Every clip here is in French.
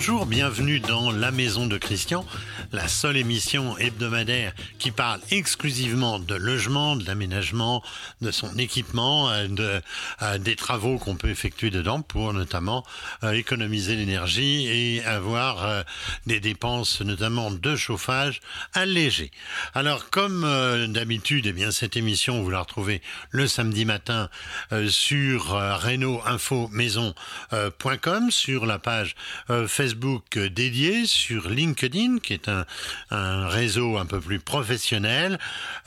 Bonjour, bienvenue dans la maison de Christian, la seule émission hebdomadaire qui parle exclusivement de logement, de l'aménagement, de son équipement, euh, de, euh, des travaux qu'on peut effectuer dedans pour notamment euh, économiser l'énergie et avoir des dépenses notamment de chauffage allégées. Alors, comme d'habitude, eh bien, cette émission, vous la retrouvez le samedi matin sur Renault Info Maison.com, sur la page Facebook dédiée, sur LinkedIn, qui est un, réseau un peu plus professionnel,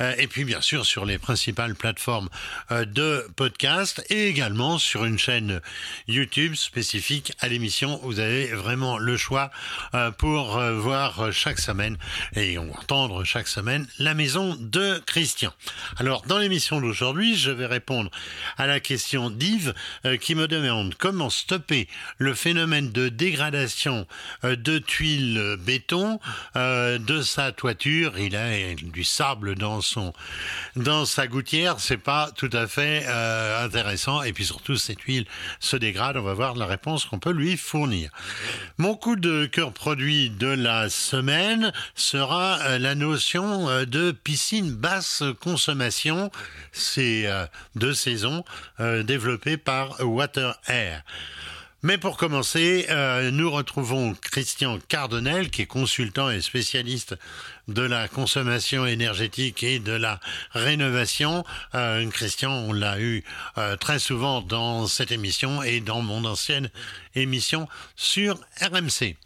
euh, et puis bien sûr sur les principales plateformes euh, de podcast et également sur une chaîne YouTube spécifique à l'émission. Vous avez vraiment le choix euh, pour voir chaque semaine et entendre chaque semaine la maison de Christian. Alors dans l'émission d'aujourd'hui, je vais répondre à la question d'Yves qui me demande comment stopper le phénomène de dégradation de tuiles béton de sa toiture. Il a du sable dans son dans sa gouttière, c'est pas tout à fait euh, intéressant. Et puis surtout, cette huile se dégrade. On va voir la réponse qu'on peut lui fournir. Mon coup de cœur produit de la semaine sera euh, la notion euh, de piscine basse consommation. C'est deux saisons développées par Water Air. Mais pour commencer, euh, nous retrouvons Christian Cardonnel, qui est consultant et spécialiste de la consommation énergétique et de la rénovation. Euh, Christian, on l'a eu euh, très souvent dans cette émission et dans mon ancienne émission sur RMC.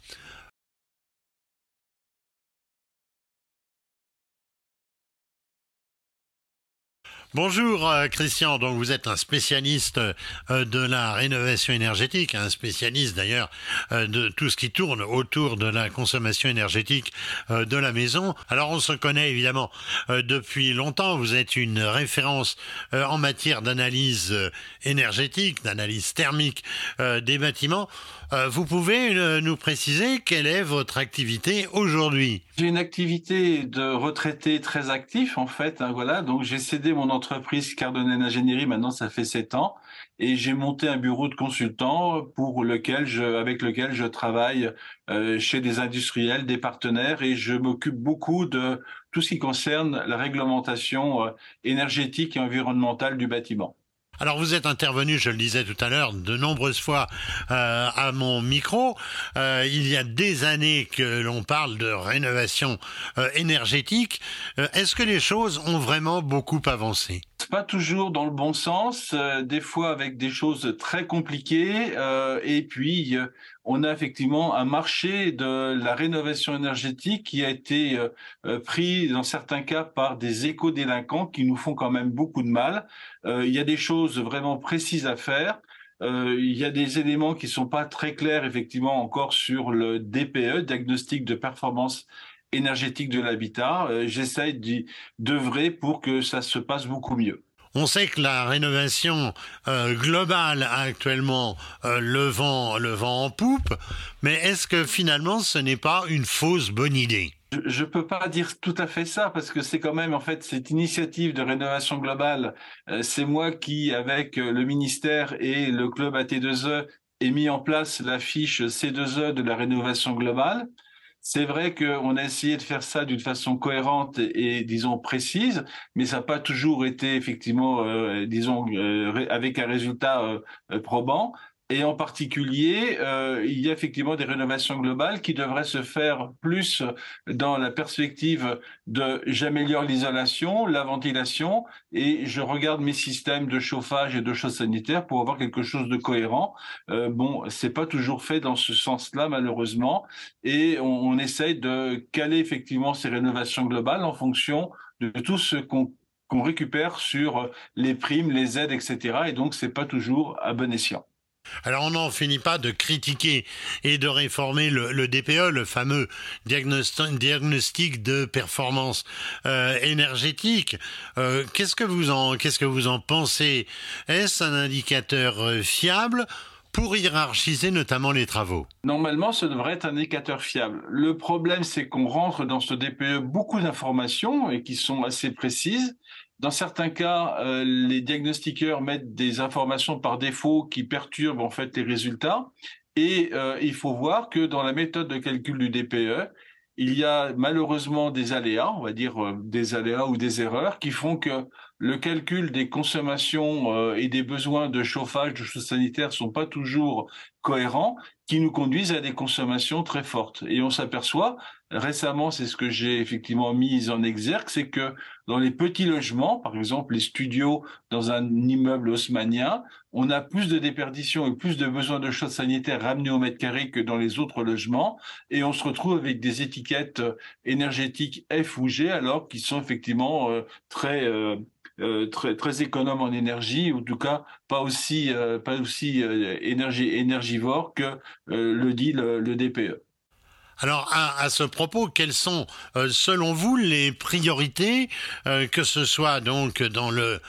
Bonjour euh, Christian, donc vous êtes un spécialiste euh, de la rénovation énergétique, un spécialiste d'ailleurs euh, de tout ce qui tourne autour de la consommation énergétique de la maison. Alors on se connaît évidemment depuis longtemps, vous êtes une référence en matière d'analyse énergétique, d'analyse thermique des bâtiments. Vous pouvez nous préciser quelle est votre activité aujourd'hui? J'ai une activité de retraité très actif en fait, hein, voilà, donc j'ai cédé mon entreprise Cardonel Ingénierie, maintenant ça fait sept ans, et j'ai monté un bureau de consultant pour lequel je, avec lequel je travaille euh, chez des industriels, des partenaires, et je m'occupe beaucoup de tout ce qui concerne la réglementation euh, énergétique et environnementale du bâtiment. Alors vous êtes intervenu, je le disais tout à l'heure, de nombreuses fois euh, à mon micro. Euh, il y a des années que l'on parle de rénovation euh, énergétique. Est-ce que les choses ont vraiment beaucoup avancé? Pas toujours dans le bon sens, des fois avec des choses très compliquées, et puis on a effectivement un marché de la rénovation énergétique qui a été euh, euh, pris dans certains cas par des éco-délinquants qui nous font quand même beaucoup de mal. Euh, il y a des choses vraiment précises à faire. il y a des éléments qui sont pas très clairs effectivement encore sur le DPE, diagnostic de performance énergétique de l'habitat. J'essaye d'œuvrer pour que ça se passe beaucoup mieux. On sait que la rénovation euh, globale a actuellement euh, le, vent, le vent en poupe, mais est-ce que finalement ce n'est pas une fausse bonne idée? Je ne peux pas dire tout à fait ça parce que c'est quand même en fait cette initiative de rénovation globale. Euh, c'est moi qui, avec le ministère et le club AT2E, ai mis en place la fiche C2E de la rénovation globale. C'est vrai qu'on a essayé de faire ça d'une façon cohérente et, disons précise, mais ça n'a pas toujours été effectivement, euh, disons, euh, avec un résultat euh, probant. Et en particulier, euh, il y a effectivement des rénovations globales qui devraient se faire plus dans la perspective de j'améliore l'isolation, la ventilation, et je regarde mes systèmes de chauffage et de choses sanitaires pour avoir quelque chose de cohérent. Euh, bon, c'est pas toujours fait dans ce sens-là malheureusement, et on, on essaye de caler effectivement ces rénovations globales en fonction de tout ce qu'on qu'on récupère sur les primes, les aides, etc. Et donc, c'est pas toujours à bon escient. Alors on n'en finit pas de critiquer et de réformer le, DPE, le fameux diagnostic de performance euh, énergétique. Euh, qu'est-ce que vous en qu'est-ce que vous en pensez? Est-ce un indicateur euh, fiable pour hiérarchiser notamment les travaux? Normalement, ce devrait être un indicateur fiable. Le problème, c'est qu'on rentre dans ce DPE beaucoup d'informations et qui sont assez précises. Dans certains cas, euh, les diagnostiqueurs mettent des informations par défaut qui perturbent en fait les résultats. Et euh, il faut voir que dans la méthode de calcul du DPE, il y a malheureusement des aléas, on va dire euh, des aléas ou des erreurs qui font que le calcul des consommations et des besoins de chauffage, de choses sanitaires sont pas toujours cohérents, qui nous conduisent à des consommations très fortes. Et on s'aperçoit, récemment, c'est ce que j'ai effectivement mis en exergue, c'est que dans les petits logements, par exemple les studios dans un immeuble haussmanien, on a plus de déperdition et plus de besoins de choses sanitaires ramenés au mètre carré que dans les autres logements, et on se retrouve avec des étiquettes énergétiques F ou G, alors qu'ils sont effectivement euh, très euh, très, très économe en énergie, ou en tout cas pas aussi, euh, pas aussi euh, énergie, énergivore que le dit le, DPE. Alors, à, à, ce propos, quelles sont, selon vous, les priorités, que ce soit donc dans le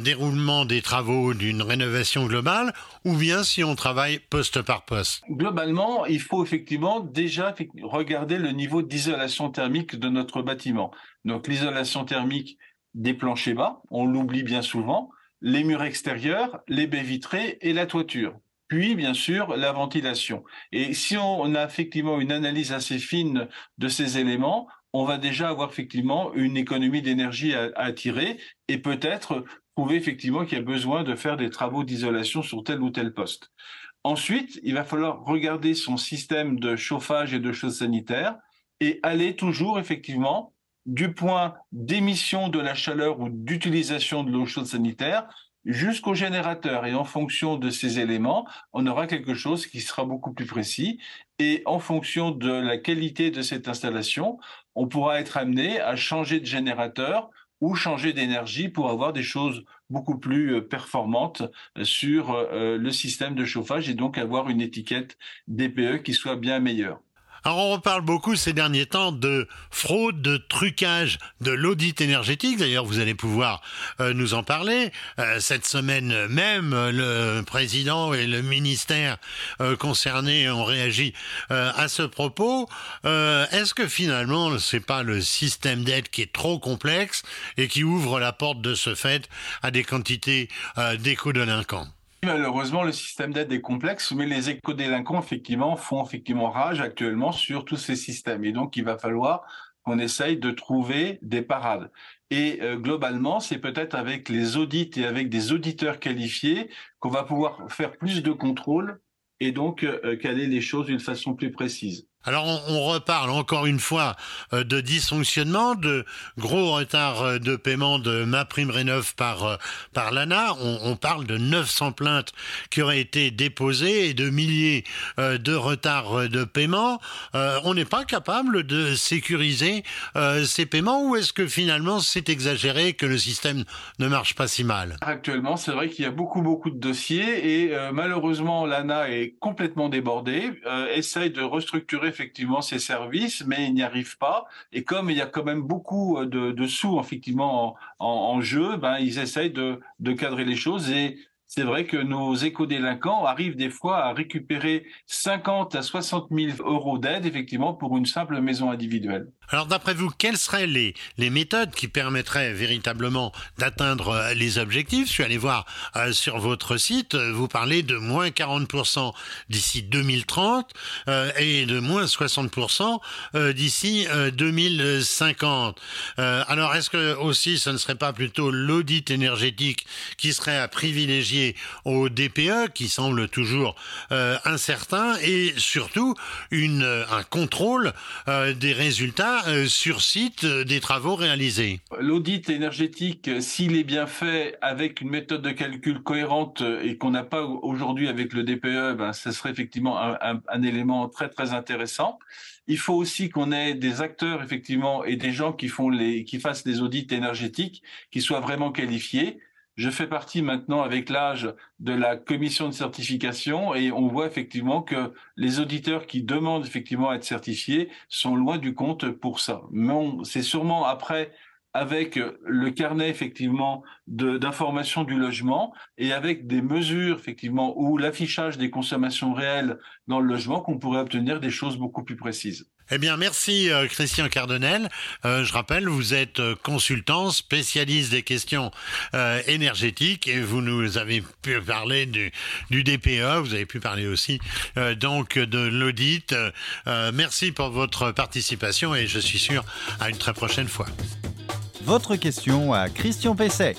déroulement des travaux d'une rénovation globale, ou bien si on travaille poste par poste? Globalement, il faut effectivement déjà regarder le niveau d'isolation thermique de notre bâtiment. Donc, l'isolation thermique, des planchers bas, on l'oublie bien souvent, les murs extérieurs, les baies vitrées et la toiture. Puis, bien sûr, la ventilation. Et si on a effectivement une analyse assez fine de ces éléments, on va déjà avoir effectivement une économie d'énergie à, à, tirer et peut-être trouver effectivement qu'il y a besoin de faire des travaux d'isolation sur tel ou tel poste. Ensuite, il va falloir regarder son système de chauffage et de choses sanitaires et aller toujours effectivement du point d'émission de la chaleur ou d'utilisation de l'eau chaude sanitaire jusqu'au générateur. Et en fonction de ces éléments, on aura quelque chose qui sera beaucoup plus précis. Et en fonction de la qualité de cette installation, on pourra être amené à changer de générateur ou changer d'énergie pour avoir des choses beaucoup plus euh, performantes euh, sur euh, le système de chauffage et donc avoir une étiquette DPE qui soit bien meilleure. Alors on reparle beaucoup ces derniers temps de fraude, de trucage, de l'audit énergétique. D'ailleurs, vous allez pouvoir euh, nous en parler. Euh, cette semaine même, le président et le ministère euh, concernés ont réagi à ce propos. Est-ce que finalement, c'est pas le système d'aide qui est trop complexe et qui ouvre la porte de ce fait à des quantités d'éco-délinquants? Malheureusement, le système d'aide est complexe, mais les éco-délinquants, effectivement, font effectivement rage actuellement sur tous ces systèmes. Et donc, il va falloir qu'on essaye de trouver des parades. Et euh, globalement, c'est peut-être avec les audits et avec des auditeurs qualifiés qu'on va pouvoir faire plus de contrôles et donc euh, caler les choses d'une façon plus précise. Alors on, reparle encore une fois euh, de dysfonctionnement, de gros retard euh, de paiement de ma prime rénov par euh, par l'ANA. On, parle de 900 plaintes qui auraient été déposées et de milliers de retards de paiement. on n'est pas capable de sécuriser ces paiements ou est-ce que finalement c'est exagéré que le système ne marche pas si mal? Actuellement, c'est vrai qu'il y a beaucoup beaucoup de dossiers et malheureusement l'ANA est complètement débordée, essaye de restructurer effectivement ces services, mais ils n'y arrivent pas. Et comme il y a quand même beaucoup euh, de, sous effectivement en, jeu, ben ils essayent de, de cadrer les choses et c'est vrai que nos éco-délinquants arrivent des fois à récupérer 50 à 60 000 euros d'aide, effectivement, pour une simple maison individuelle. Alors, d'après vous, quelles seraient les, méthodes qui permettraient véritablement d'atteindre euh, les objectifs? Je suis allé voir euh, sur votre site, euh, vous parlez de moins 40% d'ici 2030 et de moins 60% d'ici 2050. alors, est-ce que aussi ce ne serait pas plutôt l'audit énergétique qui serait à privilégier au DPE qui semble toujours incertain et surtout un contrôle des résultats euh, sur site des travaux réalisés. L'audit énergétique, s'il est bien fait avec une méthode de calcul cohérente et qu'on n'a pas aujourd'hui avec le DPE, ben, ce serait effectivement un, un, un élément très très intéressant. Il faut aussi qu'on ait des acteurs effectivement et des gens qui font les qui fassent des audits énergétiques qui soient vraiment qualifiés je fais partie maintenant avec l'âge de la commission de certification et on voit effectivement que les auditeurs qui demandent effectivement à être certifiés sont loin du compte pour ça. Mais c'est sûrement après avec le carnet effectivement d'information du logement et avec des mesures effectivement ou l'affichage des consommations réelles dans le logement qu'on pourrait obtenir des choses beaucoup plus précises. Eh bien, merci euh, Christian Cardonel. Euh, je rappelle, vous êtes euh, consultant, spécialiste des questions énergétiques et vous nous avez pu parler du, du DPE, vous avez pu parler aussi donc de l'audit. merci pour votre participation et je suis sûr à une très prochaine fois. Votre question à Christian Pesset.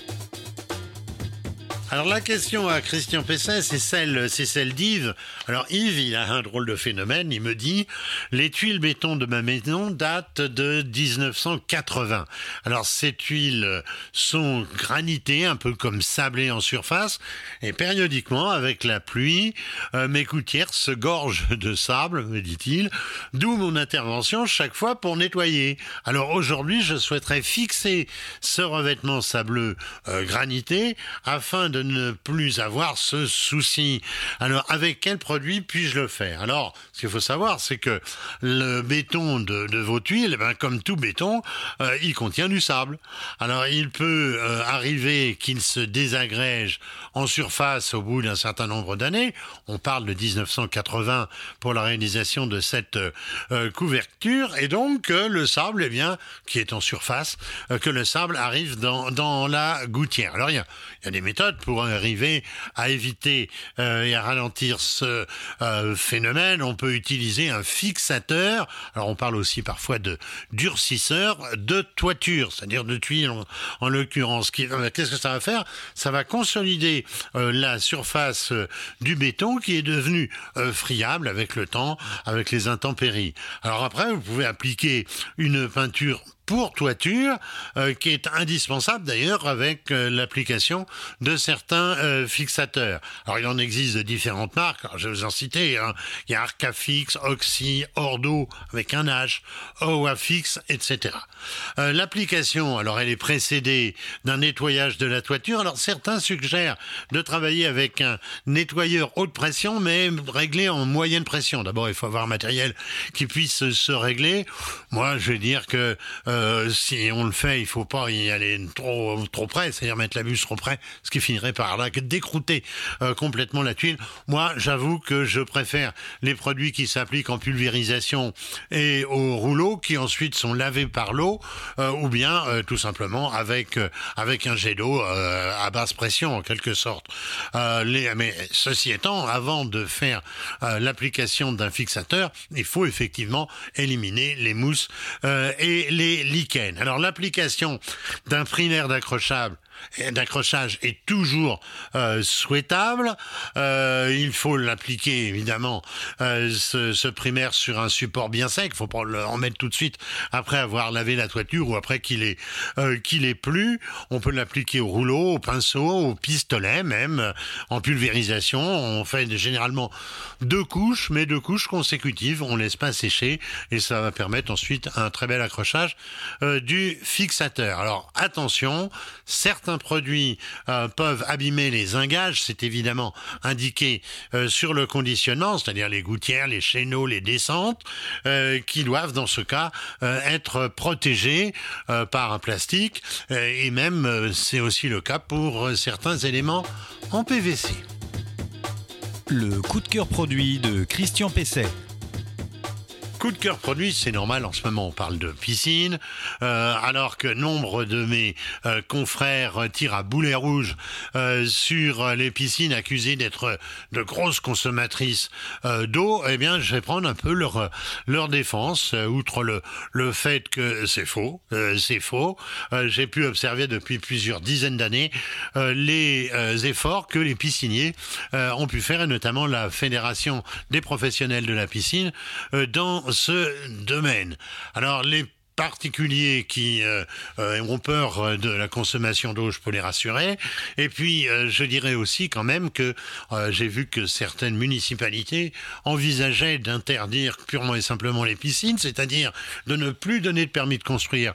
Alors la question à Christian Pesset, c'est celle, c'est celle d'Yves. Alors Yves, il a un drôle de phénomène. Il me dit les tuiles béton de ma maison datent de 1980. Alors ces tuiles sont granitées, un peu comme sablées en surface, et périodiquement, avec la pluie, euh, mes gouttières se gorgent de sable, me dit-il. D'où mon intervention chaque fois pour nettoyer. Alors aujourd'hui, je souhaiterais fixer ce revêtement sableux euh, granité afin de ne plus avoir ce souci. Alors, avec quel produit puis-je le faire? Alors, ce qu'il faut savoir, c'est que le béton de, vos tuiles, eh ben, comme tout béton, euh, il contient du sable. Alors, il peut euh, arriver qu'il se désagrège en surface au bout d'un certain nombre d'années. On parle de 1980 pour la réalisation de cette euh, couverture. Et donc, le sable, eh bien, qui est en surface, que le sable arrive dans, dans la gouttière. Alors, il y y a des méthodes pour arriver à éviter euh, et à ralentir ce euh, phénomène, on peut utiliser un fixateur. Alors on parle aussi parfois de durcisseur de toiture, c'est-à-dire de tuiles en, l'occurrence. Euh, qu'est-ce que ça va faire? Ça va consolider la surface du béton qui est devenue friable avec le temps, avec les intempéries. Alors après, vous pouvez appliquer une peinture pour toiture, euh, qui est indispensable d'ailleurs avec euh, l'application de certains euh, fixateurs. Alors il en existe de différentes marques, je vais vous en citer, hein. il y a Arcafix, Oxy, Ordo avec un H, Oafix, etc. L'application, alors elle est précédée d'un nettoyage de la toiture, alors certains suggèrent de travailler avec un nettoyeur haute pression, mais réglé en moyenne pression. D'abord il faut avoir un matériel qui puisse se régler. Moi je vais dire que euh, si on le fait, il faut pas y aller trop trop près, c'est-à-dire mettre la buse trop près, ce qui finirait par là décrouter euh, complètement la tuile. Moi, j'avoue que je préfère les produits qui s'appliquent en pulvérisation et au rouleau, qui ensuite sont lavés par l'eau, euh, ou bien tout simplement avec avec un jet d'eau à basse pression en quelque sorte. Mais ceci étant, avant de faire l'application d'un fixateur, il faut effectivement éliminer les mousses et les Alors l'application d'un primaire d'accrochable d'accrochage est toujours euh, souhaitable. Euh, il faut l'appliquer évidemment euh, ce, primaire sur un support bien sec. Il faut pas en mettre tout de suite après avoir lavé la toiture ou après qu'il est qu'il plus. On peut l'appliquer au rouleau, au pinceau, au pistolet même en pulvérisation. On fait généralement deux couches, mais deux couches consécutives. On laisse pas sécher et ça va permettre ensuite un très bel accrochage du fixateur. Alors attention, certains produits euh, peuvent abîmer les ingages, c'est évidemment indiqué euh, sur le conditionnement, c'est-à-dire les gouttières, les chéneaux, les descentes, euh, qui doivent dans ce cas être protégés par un plastique, et même c'est aussi le cas pour certains éléments en PVC. Le coup de cœur produit de Christian Pesset. Coup de cœur produit, c'est normal, en ce moment on parle de piscine, euh, alors que nombre de mes euh, confrères tirent à boulet rouge euh, sur les piscines accusées d'être de grosses consommatrices d'eau, eh bien je vais prendre un peu leur, leur défense, outre le, le fait que c'est faux, c'est faux. J'ai pu observer depuis plusieurs dizaines d'années les efforts que les pisciniers ont pu faire, et notamment la Fédération des professionnels de la piscine, dans ce domaine. Alors les particuliers qui euh, euh, ont peur euh, de la consommation d'eau, je peux les rassurer. Et puis, je dirais aussi quand même que j'ai vu que certaines municipalités envisageaient d'interdire purement et simplement les piscines, c'est-à-dire de ne plus donner de permis de construire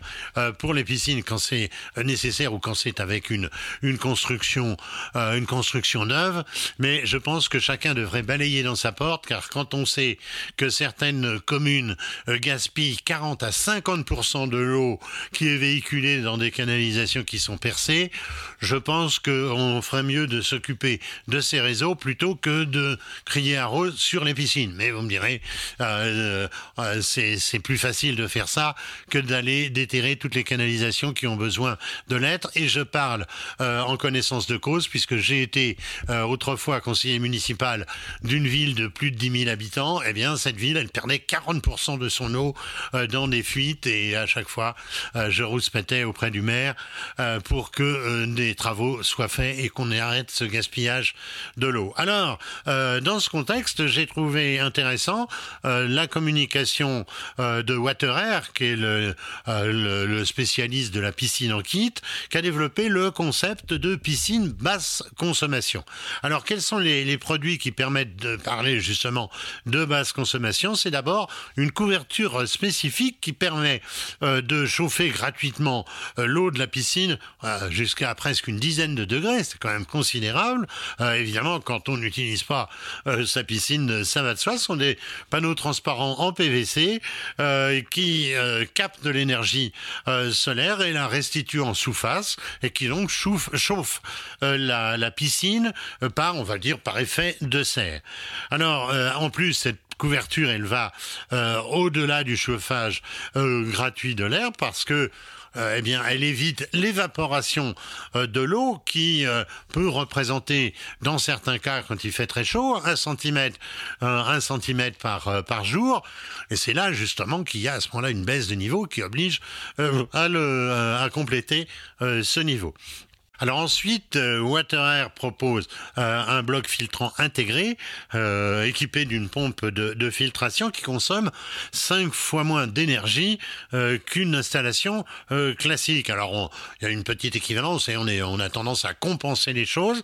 pour les piscines quand c'est nécessaire ou quand c'est avec une une construction une construction neuve. Mais je pense que chacun devrait balayer dans sa porte, car quand on sait que certaines communes gaspillent 40 à 50 40% de l'eau qui est véhiculée dans des canalisations qui sont percées, je pense qu'on ferait mieux de s'occuper de ces réseaux plutôt que de crier à rose sur les piscines. Mais vous me direz, euh, euh, c'est plus facile de faire ça que d'aller déterrer toutes les canalisations qui ont besoin de l'être. Et je parle euh, en connaissance de cause puisque j'ai été autrefois conseiller municipal d'une ville de plus de 10 000 habitants. Eh bien, cette ville, elle perdait 40% de son eau dans des fuites à chaque fois, je rouspétais auprès du maire pour que des travaux soient faits et qu'on arrête ce gaspillage de l'eau. Alors, dans ce contexte, j'ai trouvé intéressant la communication de Waterer, qui est le, spécialiste de la piscine en kit, qui a développé le concept de piscine basse consommation. Alors, quels sont les produits qui permettent de parler justement de basse consommation? C'est d'abord une couverture spécifique qui permet de chauffer gratuitement l'eau de la piscine jusqu'à presque une dizaine de degrés. C'est quand même considérable. évidemment, quand on n'utilise pas sa piscine, ça va de soi. Ce sont des panneaux transparents en PVC euh, qui euh, captent de l'énergie euh, solaire et la restituent en sous-face et qui donc chauffe, la, piscine par, on va dire, par effet de serre. Alors, en plus, cette couverture, elle va au-delà du chauffage gratuit de l'air parce que euh, eh bien, elle évite l'évaporation euh, de l'eau qui euh, peut représenter, dans certains cas, quand il fait très chaud, un centimètre, un centimètre par jour. Et c'est là justement qu'il y a à ce moment-là une baisse de niveau qui oblige à le à compléter ce niveau. Alors ensuite, euh, WaterAir propose euh, un bloc filtrant intégré, euh, équipé d'une pompe de, filtration qui consomme 5 fois moins d'énergie qu'une installation classique. Alors il y a une petite équivalence et on, a tendance à compenser les choses.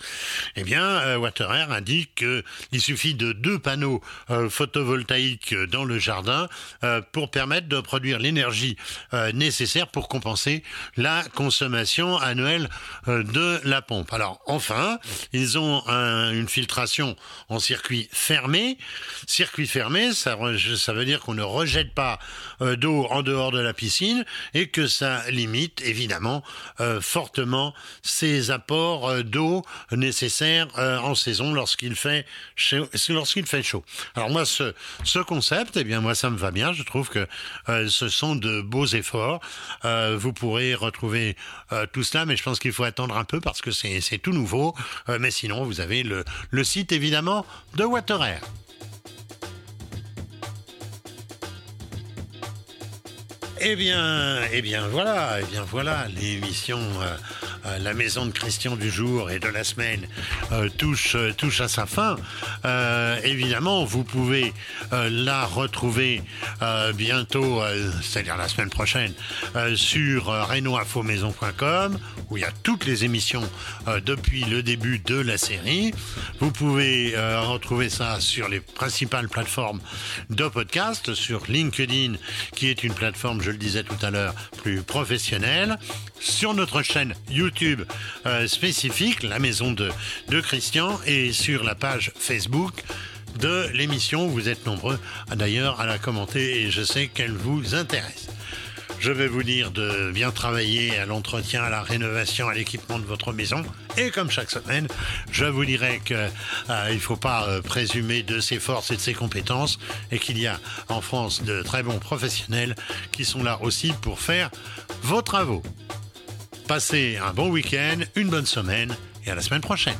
Eh bien, WaterAir indique qu'il suffit de deux panneaux photovoltaïques dans le jardin pour permettre de produire l'énergie nécessaire pour compenser la consommation annuelle la pompe. Alors enfin, ils ont une filtration en circuit fermé. Circuit fermé, ça, veut dire qu'on ne rejette pas euh, d'eau en dehors de la piscine et que ça limite évidemment euh, fortement ces apports euh, d'eau nécessaires en saison lorsqu'il fait chaud, lorsqu'il fait chaud. Alors moi ce concept, eh bien moi ça me va bien. Je trouve que ce sont de beaux efforts. vous pourrez retrouver tout cela, mais je pense qu'il faut attendre un peu parce que c'est tout nouveau. Euh, mais sinon, vous avez le, site évidemment de WaterAir. Eh bien, eh bien voilà, eh bien voilà, l'émission euh, euh, La Maison de Christian du jour et de la semaine euh, touche, touche à sa fin. évidemment, vous pouvez la retrouver bientôt, c'est-à-dire la semaine prochaine, sur renoinfomaison.com où il y a toutes les émissions depuis le début de la série. Vous pouvez retrouver ça sur les principales plateformes de podcast, sur LinkedIn, qui est une plateforme je le disais tout à l'heure, plus professionnel. Sur notre chaîne YouTube euh, spécifique, la maison de, de Christian, et sur la page Facebook de l'émission. Vous êtes nombreux d'ailleurs à la commenter et je sais qu'elle vous intéresse. Je vais vous dire de bien travailler à l'entretien, à la rénovation, à l'équipement de votre maison. Et comme chaque semaine, je vous dirai qu'il euh, ne faut pas euh, présumer de ses forces et de ses compétences et qu'il y a en France de très bons professionnels qui sont là aussi pour faire vos travaux. Passez un bon week-end, une bonne semaine et à la semaine prochaine.